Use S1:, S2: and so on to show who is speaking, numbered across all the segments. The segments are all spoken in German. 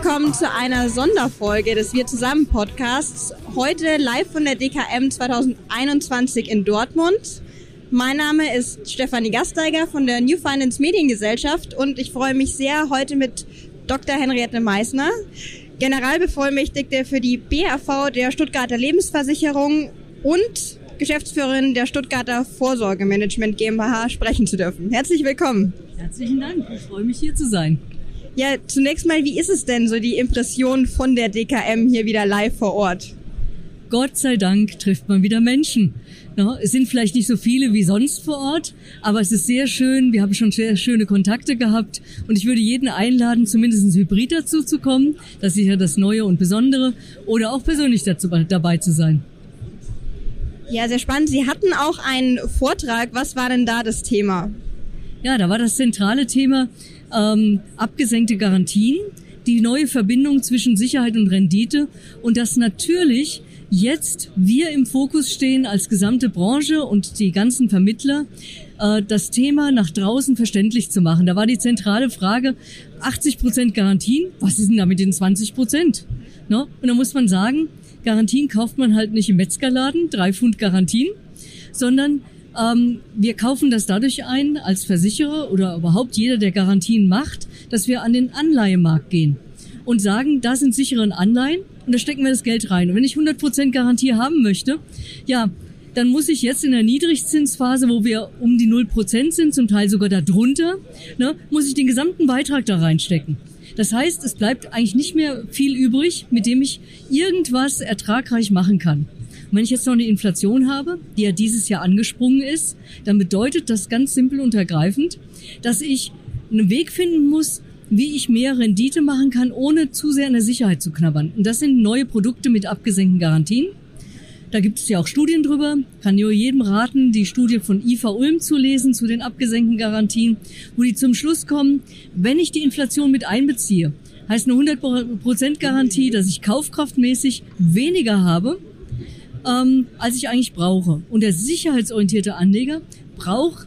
S1: willkommen zu einer Sonderfolge des Wir zusammen Podcasts. Heute live von der DKM 2021 in Dortmund. Mein Name ist Stefanie Gasteiger von der New Finance Mediengesellschaft und ich freue mich sehr, heute mit Dr. Henriette Meissner, Generalbevollmächtigte für die BAV der Stuttgarter Lebensversicherung und Geschäftsführerin der Stuttgarter Vorsorgemanagement GmbH sprechen zu dürfen. Herzlich willkommen.
S2: Herzlichen Dank. Ich freue mich hier zu sein.
S1: Ja, zunächst mal, wie ist es denn so die Impression von der DKM hier wieder live vor Ort?
S2: Gott sei Dank trifft man wieder Menschen. No, es sind vielleicht nicht so viele wie sonst vor Ort, aber es ist sehr schön. Wir haben schon sehr schöne Kontakte gehabt und ich würde jeden einladen, zumindest hybrid dazu zu kommen. Das ist ja das Neue und Besondere oder auch persönlich dazu, dabei zu sein.
S1: Ja, sehr spannend. Sie hatten auch einen Vortrag. Was war denn da das Thema?
S2: Ja, da war das zentrale Thema ähm, abgesenkte Garantien, die neue Verbindung zwischen Sicherheit und Rendite und dass natürlich jetzt wir im Fokus stehen als gesamte Branche und die ganzen Vermittler, äh, das Thema nach draußen verständlich zu machen. Da war die zentrale Frage, 80 Prozent Garantien, was ist denn da mit den 20 Prozent? No? Und da muss man sagen, Garantien kauft man halt nicht im Metzgerladen, drei Pfund Garantien, sondern ähm, wir kaufen das dadurch ein als Versicherer oder überhaupt jeder, der Garantien macht, dass wir an den Anleihemarkt gehen und sagen, da sind sichere Anleihen und da stecken wir das Geld rein. Und wenn ich 100% Garantie haben möchte, ja, dann muss ich jetzt in der Niedrigzinsphase, wo wir um die 0% sind, zum Teil sogar darunter, ne, muss ich den gesamten Beitrag da reinstecken. Das heißt, es bleibt eigentlich nicht mehr viel übrig, mit dem ich irgendwas ertragreich machen kann. Wenn ich jetzt noch eine Inflation habe, die ja dieses Jahr angesprungen ist, dann bedeutet das ganz simpel und ergreifend, dass ich einen Weg finden muss, wie ich mehr Rendite machen kann, ohne zu sehr an der Sicherheit zu knabbern. Und das sind neue Produkte mit abgesenkten Garantien. Da gibt es ja auch Studien drüber. Kann nur jedem raten, die Studie von IFA Ulm zu lesen zu den abgesenkten Garantien, wo die zum Schluss kommen, wenn ich die Inflation mit einbeziehe, heißt eine 100% Garantie, dass ich kaufkraftmäßig weniger habe, ähm, als ich eigentlich brauche. Und der sicherheitsorientierte Anleger braucht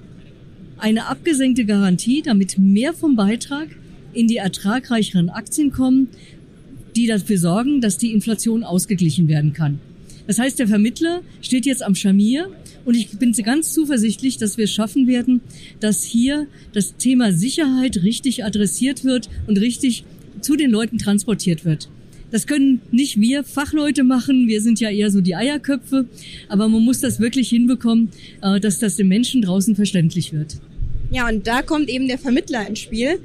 S2: eine abgesenkte Garantie, damit mehr vom Beitrag in die ertragreicheren Aktien kommen, die dafür sorgen, dass die Inflation ausgeglichen werden kann. Das heißt, der Vermittler steht jetzt am Scharnier und ich bin ganz zuversichtlich, dass wir es schaffen werden, dass hier das Thema Sicherheit richtig adressiert wird und richtig zu den Leuten transportiert wird. Das können nicht wir Fachleute machen, wir sind ja eher so die Eierköpfe, aber man muss das wirklich hinbekommen, äh, dass das den Menschen draußen verständlich wird.
S1: Ja, und da kommt eben der Vermittler ins Spiel.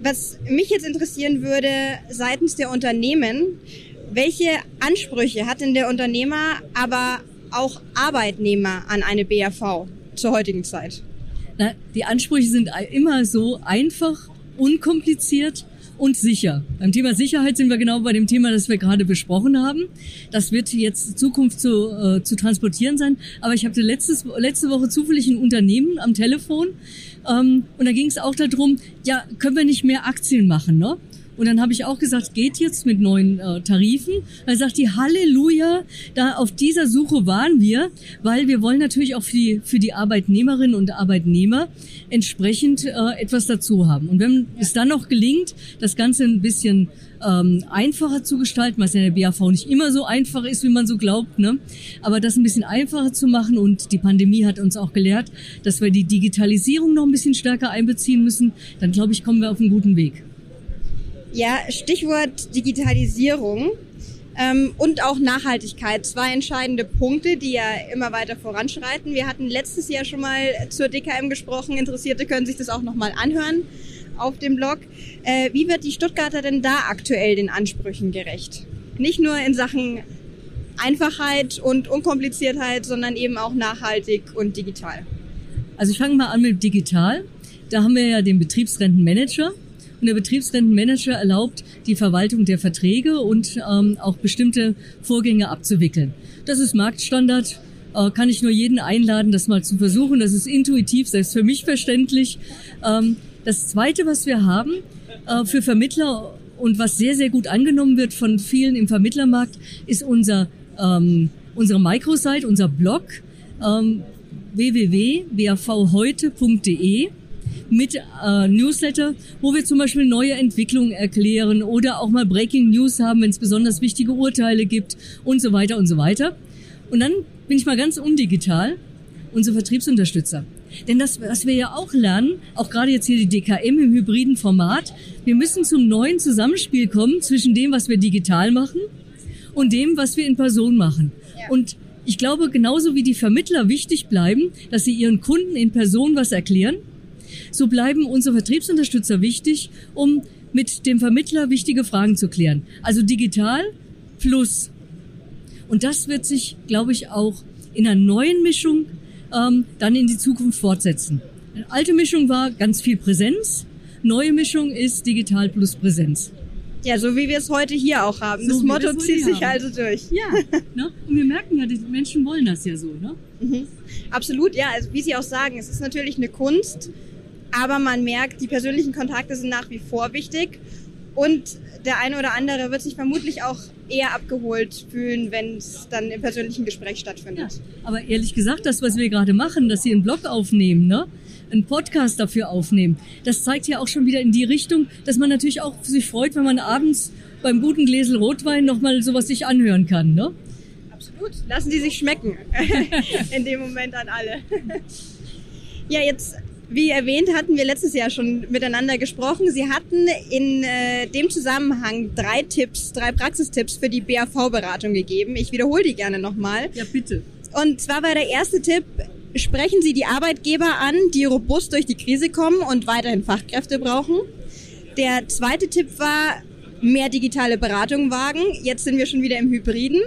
S1: Was mich jetzt interessieren würde seitens der Unternehmen, welche Ansprüche hat denn der Unternehmer, aber auch Arbeitnehmer an eine BAV zur heutigen Zeit?
S2: Na, die Ansprüche sind immer so einfach, unkompliziert und sicher. Beim Thema Sicherheit sind wir genau bei dem Thema, das wir gerade besprochen haben. Das wird jetzt Zukunft zu, äh, zu transportieren sein. Aber ich hatte letztes, letzte Woche zufällig ein Unternehmen am Telefon ähm, und da ging es auch darum, ja, können wir nicht mehr Aktien machen, ne? Und dann habe ich auch gesagt, geht jetzt mit neuen äh, Tarifen. Dann sagt die Halleluja, da auf dieser Suche waren wir, weil wir wollen natürlich auch für die, für die Arbeitnehmerinnen und Arbeitnehmer entsprechend äh, etwas dazu haben. Und wenn es dann noch gelingt, das Ganze ein bisschen ähm, einfacher zu gestalten, was ja in der BAV nicht immer so einfach ist, wie man so glaubt, ne? aber das ein bisschen einfacher zu machen und die Pandemie hat uns auch gelehrt, dass wir die Digitalisierung noch ein bisschen stärker einbeziehen müssen, dann glaube ich, kommen wir auf einen guten Weg.
S1: Ja, Stichwort Digitalisierung ähm, und auch Nachhaltigkeit. Zwei entscheidende Punkte, die ja immer weiter voranschreiten. Wir hatten letztes Jahr schon mal zur DKM gesprochen. Interessierte können sich das auch nochmal anhören auf dem Blog. Äh, wie wird die Stuttgarter denn da aktuell den Ansprüchen gerecht? Nicht nur in Sachen Einfachheit und Unkompliziertheit, sondern eben auch nachhaltig und digital.
S2: Also ich fange mal an mit digital. Da haben wir ja den Betriebsrentenmanager und der Betriebsrentenmanager erlaubt die Verwaltung der Verträge und ähm, auch bestimmte Vorgänge abzuwickeln. Das ist Marktstandard. Äh, kann ich nur jeden einladen, das mal zu versuchen. Das ist intuitiv, selbst für mich verständlich. Ähm, das Zweite, was wir haben äh, für Vermittler und was sehr, sehr gut angenommen wird von vielen im Vermittlermarkt, ist unser, ähm, unsere Microsite, unser Blog ähm, www.bavheute.de mit äh, Newsletter, wo wir zum Beispiel neue Entwicklungen erklären oder auch mal Breaking News haben, wenn es besonders wichtige Urteile gibt und so weiter und so weiter. Und dann bin ich mal ganz undigital, unsere Vertriebsunterstützer. Denn das, was wir ja auch lernen, auch gerade jetzt hier die DKM im hybriden Format, wir müssen zum neuen Zusammenspiel kommen zwischen dem, was wir digital machen und dem, was wir in Person machen. Ja. Und ich glaube, genauso wie die Vermittler wichtig bleiben, dass sie ihren Kunden in Person was erklären, so bleiben unsere Vertriebsunterstützer wichtig, um mit dem Vermittler wichtige Fragen zu klären. Also digital plus. Und das wird sich, glaube ich, auch in einer neuen Mischung ähm, dann in die Zukunft fortsetzen. Eine alte Mischung war ganz viel Präsenz, neue Mischung ist digital plus Präsenz.
S1: Ja, so wie wir es heute hier auch haben. So das Motto zieht sich also durch.
S2: Ja, ne? und wir merken ja, die Menschen wollen das ja so. Ne?
S1: Mhm. Absolut, ja. Also wie Sie auch sagen, es ist natürlich eine Kunst, aber man merkt, die persönlichen Kontakte sind nach wie vor wichtig. Und der eine oder andere wird sich vermutlich auch eher abgeholt fühlen, wenn es dann im persönlichen Gespräch stattfindet. Ja,
S2: aber ehrlich gesagt, das, was wir gerade machen, dass Sie einen Blog aufnehmen, ne? einen Podcast dafür aufnehmen, das zeigt ja auch schon wieder in die Richtung, dass man natürlich auch sich freut, wenn man abends beim guten Gläsel Rotwein nochmal sowas sich anhören kann. Ne?
S1: Absolut. Lassen Sie sich schmecken. in dem Moment an alle. ja, jetzt wie erwähnt, hatten wir letztes Jahr schon miteinander gesprochen. Sie hatten in äh, dem Zusammenhang drei Tipps, drei Praxistipps für die BAV-Beratung gegeben. Ich wiederhole die gerne nochmal.
S2: Ja, bitte.
S1: Und zwar war der erste Tipp, sprechen Sie die Arbeitgeber an, die robust durch die Krise kommen und weiterhin Fachkräfte brauchen. Der zweite Tipp war, mehr digitale Beratung wagen. Jetzt sind wir schon wieder im Hybriden.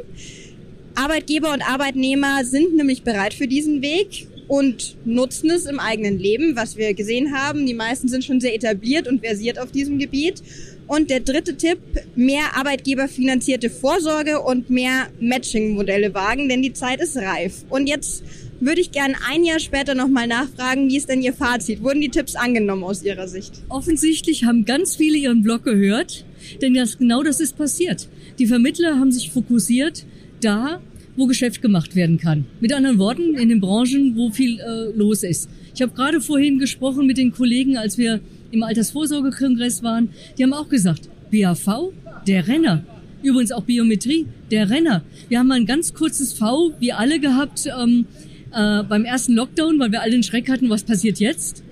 S1: Arbeitgeber und Arbeitnehmer sind nämlich bereit für diesen Weg und nutzen es im eigenen Leben, was wir gesehen haben. Die meisten sind schon sehr etabliert und versiert auf diesem Gebiet. Und der dritte Tipp, mehr arbeitgeberfinanzierte Vorsorge und mehr Matching-Modelle wagen, denn die Zeit ist reif. Und jetzt würde ich gern ein Jahr später nochmal nachfragen, wie ist denn Ihr Fazit? Wurden die Tipps angenommen aus Ihrer Sicht?
S2: Offensichtlich haben ganz viele Ihren Blog gehört, denn das, genau das ist passiert. Die Vermittler haben sich fokussiert da, wo Geschäft gemacht werden kann. Mit anderen Worten, in den Branchen, wo viel äh, los ist. Ich habe gerade vorhin gesprochen mit den Kollegen, als wir im Altersvorsorgekongress waren. Die haben auch gesagt, BAV, der Renner. Übrigens auch Biometrie, der Renner. Wir haben mal ein ganz kurzes V, wie alle gehabt, ähm, äh, beim ersten Lockdown, weil wir alle den Schreck hatten, was passiert jetzt?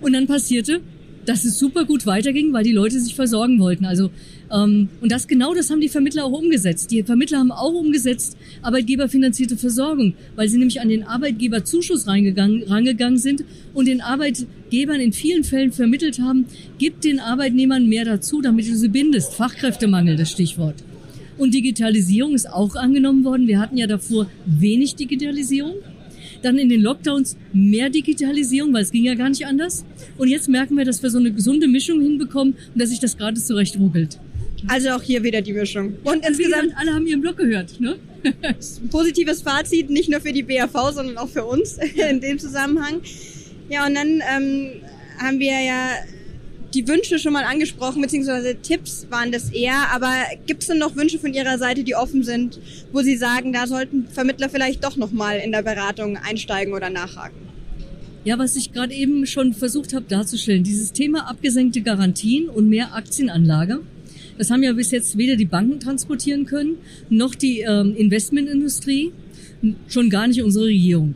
S2: Und dann passierte, dass es super gut weiterging, weil die Leute sich versorgen wollten. Also ähm, und das genau das haben die Vermittler auch umgesetzt. Die Vermittler haben auch umgesetzt arbeitgeberfinanzierte Versorgung, weil sie nämlich an den Arbeitgeberzuschuss reingegangen, rangegangen sind und den Arbeitgebern in vielen Fällen vermittelt haben, gib den Arbeitnehmern mehr dazu, damit du sie bindest. Fachkräftemangel, das Stichwort. Und Digitalisierung ist auch angenommen worden. Wir hatten ja davor wenig Digitalisierung. Dann in den Lockdowns mehr Digitalisierung, weil es ging ja gar nicht anders. Und jetzt merken wir, dass wir so eine gesunde Mischung hinbekommen und dass sich das gerade zurecht ruckelt.
S1: Also auch hier wieder die Mischung.
S2: Und insgesamt, alle haben ihren Blog gehört, ne?
S1: Positives Fazit, nicht nur für die BAV, sondern auch für uns in dem Zusammenhang. Ja, und dann ähm, haben wir ja die Wünsche schon mal angesprochen, beziehungsweise Tipps waren das eher. Aber gibt es denn noch Wünsche von Ihrer Seite, die offen sind, wo Sie sagen, da sollten Vermittler vielleicht doch nochmal in der Beratung einsteigen oder nachhaken?
S2: Ja, was ich gerade eben schon versucht habe darzustellen, dieses Thema abgesenkte Garantien und mehr Aktienanlage. Das haben ja bis jetzt weder die Banken transportieren können, noch die ähm, Investmentindustrie, schon gar nicht unsere Regierung.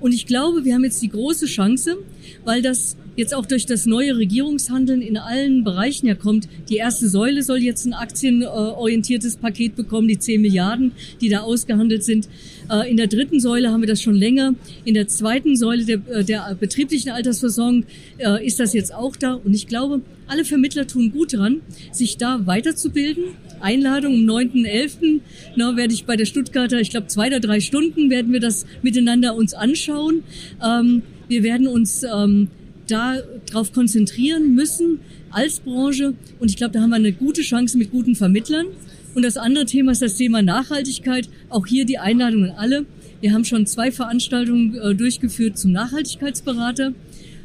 S2: Und ich glaube, wir haben jetzt die große Chance, weil das jetzt auch durch das neue Regierungshandeln in allen Bereichen ja kommt. Die erste Säule soll jetzt ein aktienorientiertes Paket bekommen, die 10 Milliarden, die da ausgehandelt sind. Äh, in der dritten Säule haben wir das schon länger. In der zweiten Säule der, äh, der betrieblichen Altersversorgung äh, ist das jetzt auch da. Und ich glaube, alle Vermittler tun gut dran, sich da weiterzubilden. Einladung um 9.11. Na, werde ich bei der Stuttgarter, ich glaube, zwei oder drei Stunden werden wir das miteinander uns anschauen. Ähm, wir werden uns ähm, darauf konzentrieren müssen als Branche. Und ich glaube, da haben wir eine gute Chance mit guten Vermittlern. Und das andere Thema ist das Thema Nachhaltigkeit. Auch hier die Einladung an alle. Wir haben schon zwei Veranstaltungen äh, durchgeführt zum Nachhaltigkeitsberater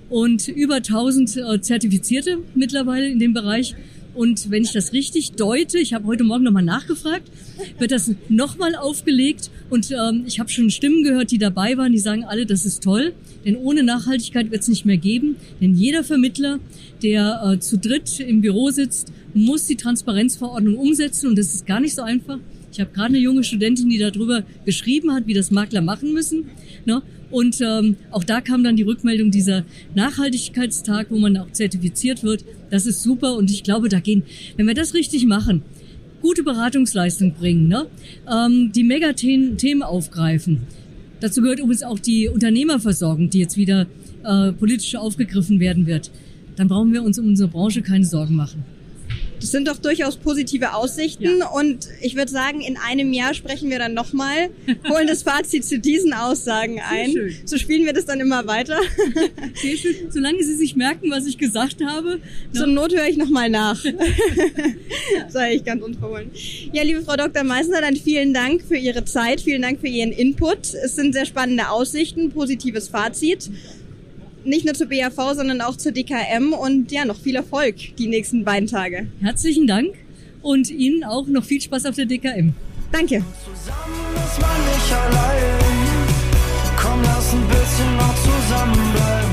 S2: und über 1000 äh, Zertifizierte mittlerweile in dem Bereich. Und wenn ich das richtig deute, ich habe heute Morgen nochmal nachgefragt, wird das nochmal aufgelegt. Und ähm, ich habe schon Stimmen gehört, die dabei waren, die sagen alle, das ist toll. Denn ohne Nachhaltigkeit wird es nicht mehr geben. Denn jeder Vermittler, der äh, zu dritt im Büro sitzt, muss die Transparenzverordnung umsetzen. Und das ist gar nicht so einfach. Ich habe gerade eine junge Studentin, die darüber geschrieben hat, wie das Makler machen müssen. Ne? Und ähm, auch da kam dann die Rückmeldung dieser Nachhaltigkeitstag, wo man auch zertifiziert wird. Das ist super und ich glaube, da gehen, wenn wir das richtig machen, gute Beratungsleistung bringen, ne? ähm, die Megathemen aufgreifen. Dazu gehört übrigens auch die Unternehmerversorgung, die jetzt wieder äh, politisch aufgegriffen werden wird. Dann brauchen wir uns um unsere Branche keine Sorgen machen.
S1: Das sind doch durchaus positive Aussichten ja. und ich würde sagen, in einem Jahr sprechen wir dann nochmal, holen das Fazit zu diesen Aussagen ein. Sehr schön. So spielen wir das dann immer weiter.
S2: Sehr schön. Solange Sie sich merken, was ich gesagt habe.
S1: Zur Not höre ich nochmal nach. Sei ich ganz unverhohlen. Ja, liebe Frau Dr. Meissner, dann vielen Dank für Ihre Zeit, vielen Dank für Ihren Input. Es sind sehr spannende Aussichten, positives Fazit nicht nur zur BAV, sondern auch zur DKM und ja, noch viel Erfolg die nächsten beiden Tage.
S2: Herzlichen Dank und Ihnen auch noch viel Spaß auf der DKM.
S1: Danke.
S3: Zusammen ist man nicht allein. Komm, lass ein bisschen noch zusammenbleiben.